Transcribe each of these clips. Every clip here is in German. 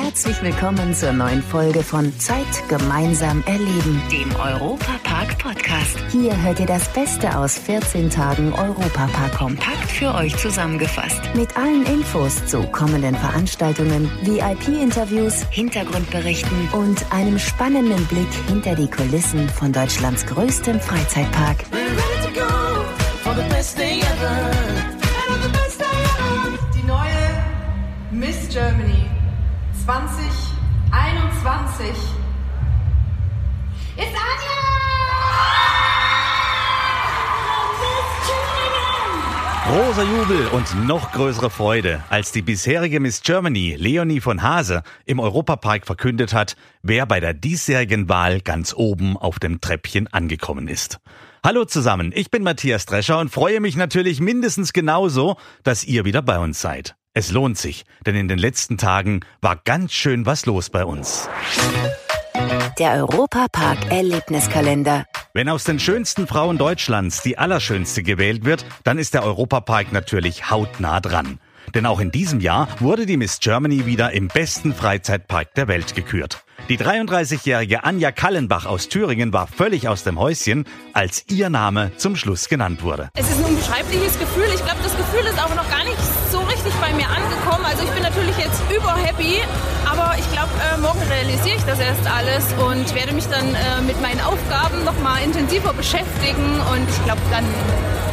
Herzlich willkommen zur neuen Folge von Zeit gemeinsam erleben, dem Europapark Podcast. Hier hört ihr das Beste aus 14 Tagen Europapark kompakt für euch zusammengefasst. Mit allen Infos zu kommenden Veranstaltungen, VIP-Interviews, Hintergrundberichten und einem spannenden Blick hinter die Kulissen von Deutschlands größtem Freizeitpark. Die neue Miss Germany 2021 ist Anja! Großer Jubel und noch größere Freude, als die bisherige Miss Germany, Leonie von Hase, im Europapark verkündet hat, wer bei der diesjährigen Wahl ganz oben auf dem Treppchen angekommen ist. Hallo zusammen, ich bin Matthias Drescher und freue mich natürlich mindestens genauso, dass ihr wieder bei uns seid. Es lohnt sich, denn in den letzten Tagen war ganz schön was los bei uns. Der Europapark Erlebniskalender. Wenn aus den schönsten Frauen Deutschlands die allerschönste gewählt wird, dann ist der Europapark natürlich hautnah dran. Denn auch in diesem Jahr wurde die Miss Germany wieder im besten Freizeitpark der Welt gekürt. Die 33-jährige Anja Kallenbach aus Thüringen war völlig aus dem Häuschen, als ihr Name zum Schluss genannt wurde. Es ist ein unbeschreibliches Gefühl. Ich glaube, das Gefühl ist auch noch gar nicht so richtig bei mir angekommen. Also ich bin natürlich jetzt überhappy, aber ich glaube, äh, morgen realisiere ich das erst alles und werde mich dann äh, mit meinen Aufgaben noch mal intensiver beschäftigen und ich glaube, dann,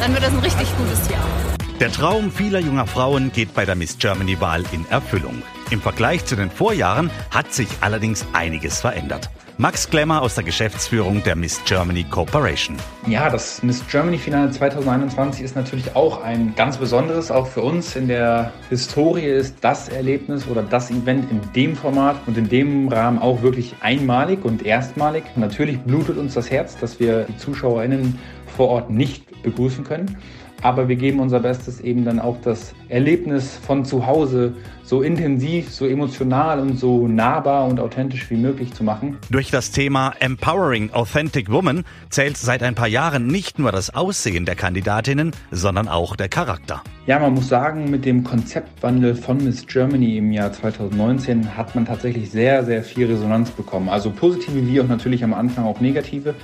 dann wird das ein richtig gutes Jahr. Der Traum vieler junger Frauen geht bei der Miss Germany-Wahl in Erfüllung. Im Vergleich zu den Vorjahren hat sich allerdings einiges verändert. Max Klemmer aus der Geschäftsführung der Miss Germany Corporation. Ja, das Miss Germany Finale 2021 ist natürlich auch ein ganz besonderes, auch für uns in der Historie ist das Erlebnis oder das Event in dem Format und in dem Rahmen auch wirklich einmalig und erstmalig. Natürlich blutet uns das Herz, dass wir die ZuschauerInnen vor Ort nicht begrüßen können. Aber wir geben unser Bestes, eben dann auch das Erlebnis von zu Hause so intensiv, so emotional und so nahbar und authentisch wie möglich zu machen. Durch das Thema Empowering Authentic Woman zählt seit ein paar Jahren nicht nur das Aussehen der Kandidatinnen, sondern auch der Charakter. Ja, man muss sagen, mit dem Konzeptwandel von Miss Germany im Jahr 2019 hat man tatsächlich sehr, sehr viel Resonanz bekommen. Also positive wie auch natürlich am Anfang auch negative.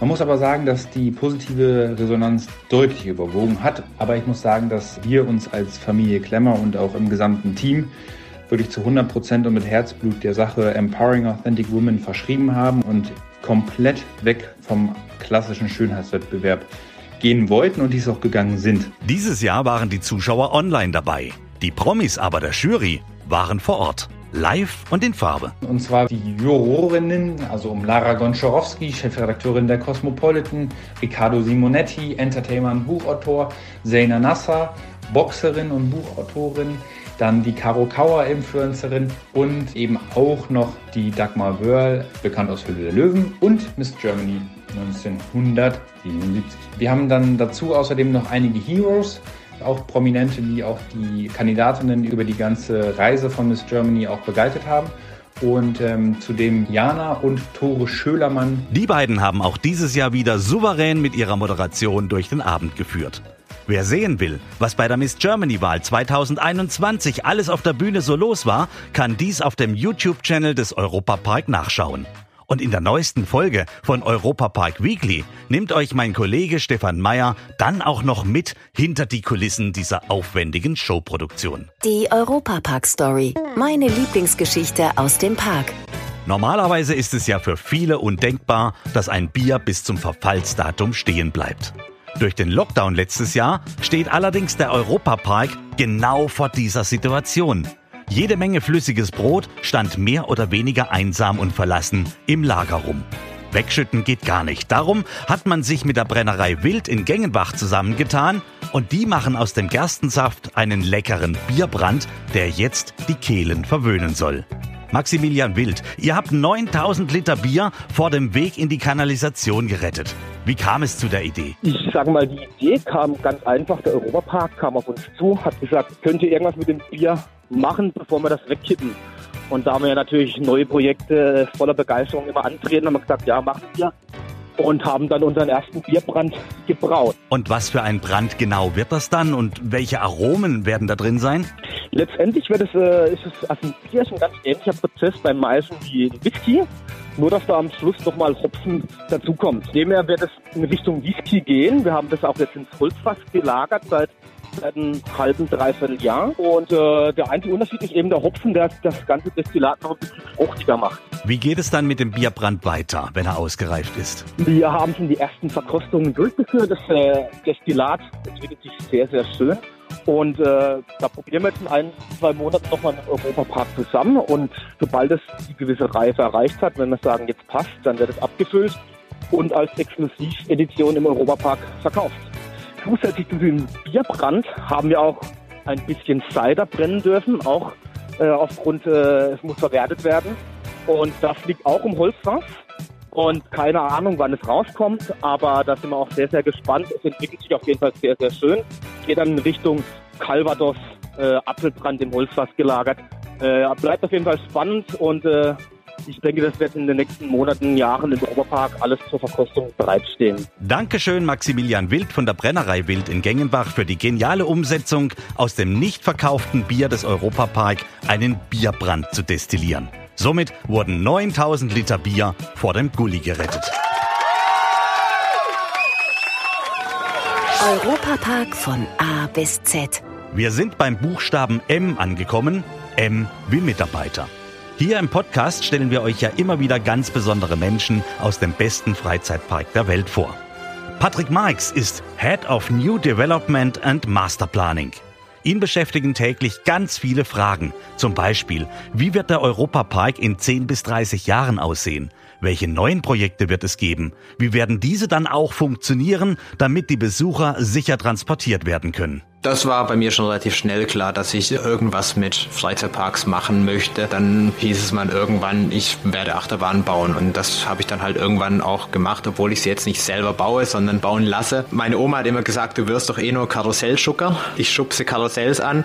Man muss aber sagen, dass die positive Resonanz deutlich überwogen hat. Aber ich muss sagen, dass wir uns als Familie Klemmer und auch im gesamten Team wirklich zu 100 Prozent und mit Herzblut der Sache Empowering Authentic Women verschrieben haben und komplett weg vom klassischen Schönheitswettbewerb gehen wollten und dies auch gegangen sind. Dieses Jahr waren die Zuschauer online dabei. Die Promis aber der Jury waren vor Ort live und in Farbe. Und zwar die Jurorinnen, also um Lara Gonczarowski, Chefredakteurin der Cosmopolitan, Riccardo Simonetti, Entertainer und Buchautor, Zeyna Nasser, Boxerin und Buchautorin, dann die Caro Kauer Influencerin und eben auch noch die Dagmar Wörl, bekannt aus Höhle der Löwen und Miss Germany 1977. Wir haben dann dazu außerdem noch einige Heroes, auch Prominente, die auch die Kandidatinnen über die ganze Reise von Miss Germany auch begleitet haben. Und ähm, zudem Jana und Tore Schölermann. Die beiden haben auch dieses Jahr wieder souverän mit ihrer Moderation durch den Abend geführt. Wer sehen will, was bei der Miss Germany-Wahl 2021 alles auf der Bühne so los war, kann dies auf dem YouTube-Channel des Europapark nachschauen. Und in der neuesten Folge von Europa Park Weekly nimmt euch mein Kollege Stefan Meyer dann auch noch mit hinter die Kulissen dieser aufwendigen Showproduktion. Die Europapark Story. Meine Lieblingsgeschichte aus dem Park. Normalerweise ist es ja für viele undenkbar, dass ein Bier bis zum Verfallsdatum stehen bleibt. Durch den Lockdown letztes Jahr steht allerdings der Europapark genau vor dieser Situation. Jede Menge flüssiges Brot stand mehr oder weniger einsam und verlassen im Lager rum. Wegschütten geht gar nicht. Darum hat man sich mit der Brennerei Wild in Gengenbach zusammengetan und die machen aus dem Gerstensaft einen leckeren Bierbrand, der jetzt die Kehlen verwöhnen soll. Maximilian Wild, ihr habt 9000 Liter Bier vor dem Weg in die Kanalisation gerettet. Wie kam es zu der Idee? Ich sage mal, die Idee kam ganz einfach. Der Europapark kam auf uns zu, hat gesagt, könnt ihr irgendwas mit dem Bier machen, bevor wir das wegkippen. Und da haben wir ja natürlich neue Projekte voller Begeisterung immer antreten, haben wir gesagt, ja, machen wir. und haben dann unseren ersten Bierbrand gebraut. Und was für ein Brand genau wird das dann und welche Aromen werden da drin sein? Letztendlich wird es, äh, ist es, also ein Bier ist ein ganz ähnlicher Prozess beim Maisen wie Whisky, nur dass da am Schluss nochmal Hopfen dazukommt. Demher wird es in Richtung Whisky gehen. Wir haben das auch jetzt ins Holzfass gelagert seit seit einem halben, dreiviertel Jahr. Und äh, der einzige Unterschied ist eben der Hopfen, der das ganze Destillat noch ein bisschen fruchtiger macht. Wie geht es dann mit dem Bierbrand weiter, wenn er ausgereift ist? Wir haben schon die ersten Verkostungen durchgeführt. Das äh, Destillat entwickelt sich sehr, sehr schön. Und äh, da probieren wir jetzt in ein, zwei Monaten nochmal einen Europapark zusammen. Und sobald es die gewisse Reife erreicht hat, wenn wir sagen, jetzt passt, dann wird es abgefüllt und als Exklusivedition im Europapark verkauft. Zusätzlich zu diesem Bierbrand haben wir auch ein bisschen Cider brennen dürfen, auch äh, aufgrund, äh, es muss verwertet werden. Und das liegt auch im Holzfass. Und keine Ahnung, wann es rauskommt, aber da sind wir auch sehr, sehr gespannt. Es entwickelt sich auf jeden Fall sehr, sehr schön. Geht dann in Richtung Calvados, äh, Apfelbrand im Holzfass gelagert. Äh, bleibt auf jeden Fall spannend und äh, ich denke, das wird in den nächsten Monaten, Jahren im Oberpark alles zur Verkostung bereitstehen. Dankeschön, Maximilian Wild von der Brennerei Wild in Gengenbach für die geniale Umsetzung, aus dem nicht verkauften Bier des Europapark einen Bierbrand zu destillieren. Somit wurden 9000 Liter Bier vor dem Gully gerettet. Europapark von A bis Z. Wir sind beim Buchstaben M angekommen. M wie Mitarbeiter. Hier im Podcast stellen wir euch ja immer wieder ganz besondere Menschen aus dem besten Freizeitpark der Welt vor. Patrick Marx ist Head of New Development and Master Planning. Ihn beschäftigen täglich ganz viele Fragen. Zum Beispiel, wie wird der Europapark in 10 bis 30 Jahren aussehen? Welche neuen Projekte wird es geben? Wie werden diese dann auch funktionieren, damit die Besucher sicher transportiert werden können? Das war bei mir schon relativ schnell klar, dass ich irgendwas mit Freizeitparks machen möchte. Dann hieß es mal irgendwann, ich werde Achterbahnen bauen. Und das habe ich dann halt irgendwann auch gemacht, obwohl ich sie jetzt nicht selber baue, sondern bauen lasse. Meine Oma hat immer gesagt, du wirst doch eh nur Karussellschucker. Ich schubse Karussells an.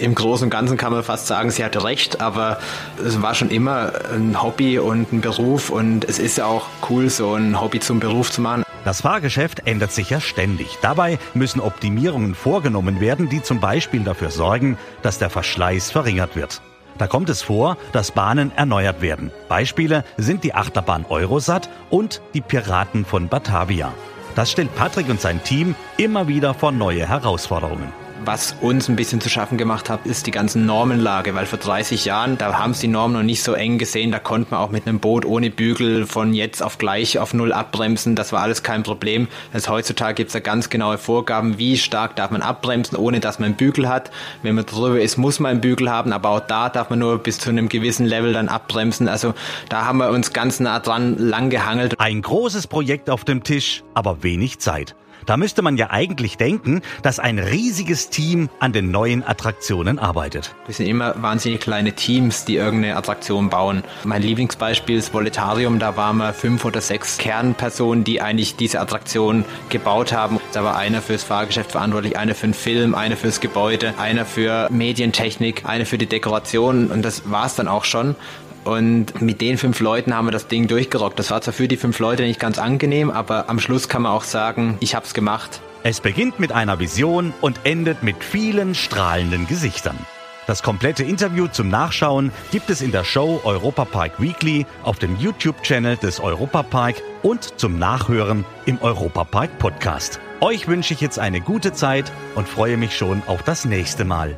Im Großen und Ganzen kann man fast sagen, sie hatte recht, aber es war schon immer ein Hobby und ein Beruf und es ist ja auch cool, so ein Hobby zum Beruf zu machen. Das Fahrgeschäft ändert sich ja ständig. Dabei müssen Optimierungen vorgenommen werden, die zum Beispiel dafür sorgen, dass der Verschleiß verringert wird. Da kommt es vor, dass Bahnen erneuert werden. Beispiele sind die Achterbahn Eurosat und die Piraten von Batavia. Das stellt Patrick und sein Team immer wieder vor neue Herausforderungen. Was uns ein bisschen zu schaffen gemacht hat, ist die ganzen Normenlage, weil vor 30 Jahren, da haben es die Normen noch nicht so eng gesehen, da konnte man auch mit einem Boot ohne Bügel von jetzt auf gleich auf null abbremsen, das war alles kein Problem. Also heutzutage gibt es da ganz genaue Vorgaben, wie stark darf man abbremsen, ohne dass man einen Bügel hat. Wenn man drüber ist, muss man einen Bügel haben, aber auch da darf man nur bis zu einem gewissen Level dann abbremsen. Also da haben wir uns ganz nah dran lang gehangelt. Ein großes Projekt auf dem Tisch, aber wenig Zeit. Da müsste man ja eigentlich denken, dass ein riesiges Team an den neuen Attraktionen arbeitet. Wir sind immer wahnsinnig kleine Teams, die irgendeine Attraktion bauen. Mein Lieblingsbeispiel ist Voletarium. Da waren wir fünf oder sechs Kernpersonen, die eigentlich diese Attraktion gebaut haben. Da war einer fürs Fahrgeschäft verantwortlich, einer für den Film, einer fürs Gebäude, einer für Medientechnik, einer für die Dekoration. Und das war es dann auch schon. Und mit den fünf Leuten haben wir das Ding durchgerockt. Das war zwar für die fünf Leute nicht ganz angenehm, aber am Schluss kann man auch sagen, ich hab's gemacht. Es beginnt mit einer Vision und endet mit vielen strahlenden Gesichtern. Das komplette Interview zum Nachschauen gibt es in der Show Europa Park Weekly auf dem YouTube-Channel des Europa Park und zum Nachhören im Europa Park Podcast. Euch wünsche ich jetzt eine gute Zeit und freue mich schon auf das nächste Mal.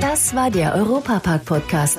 Das war der Europa Park Podcast.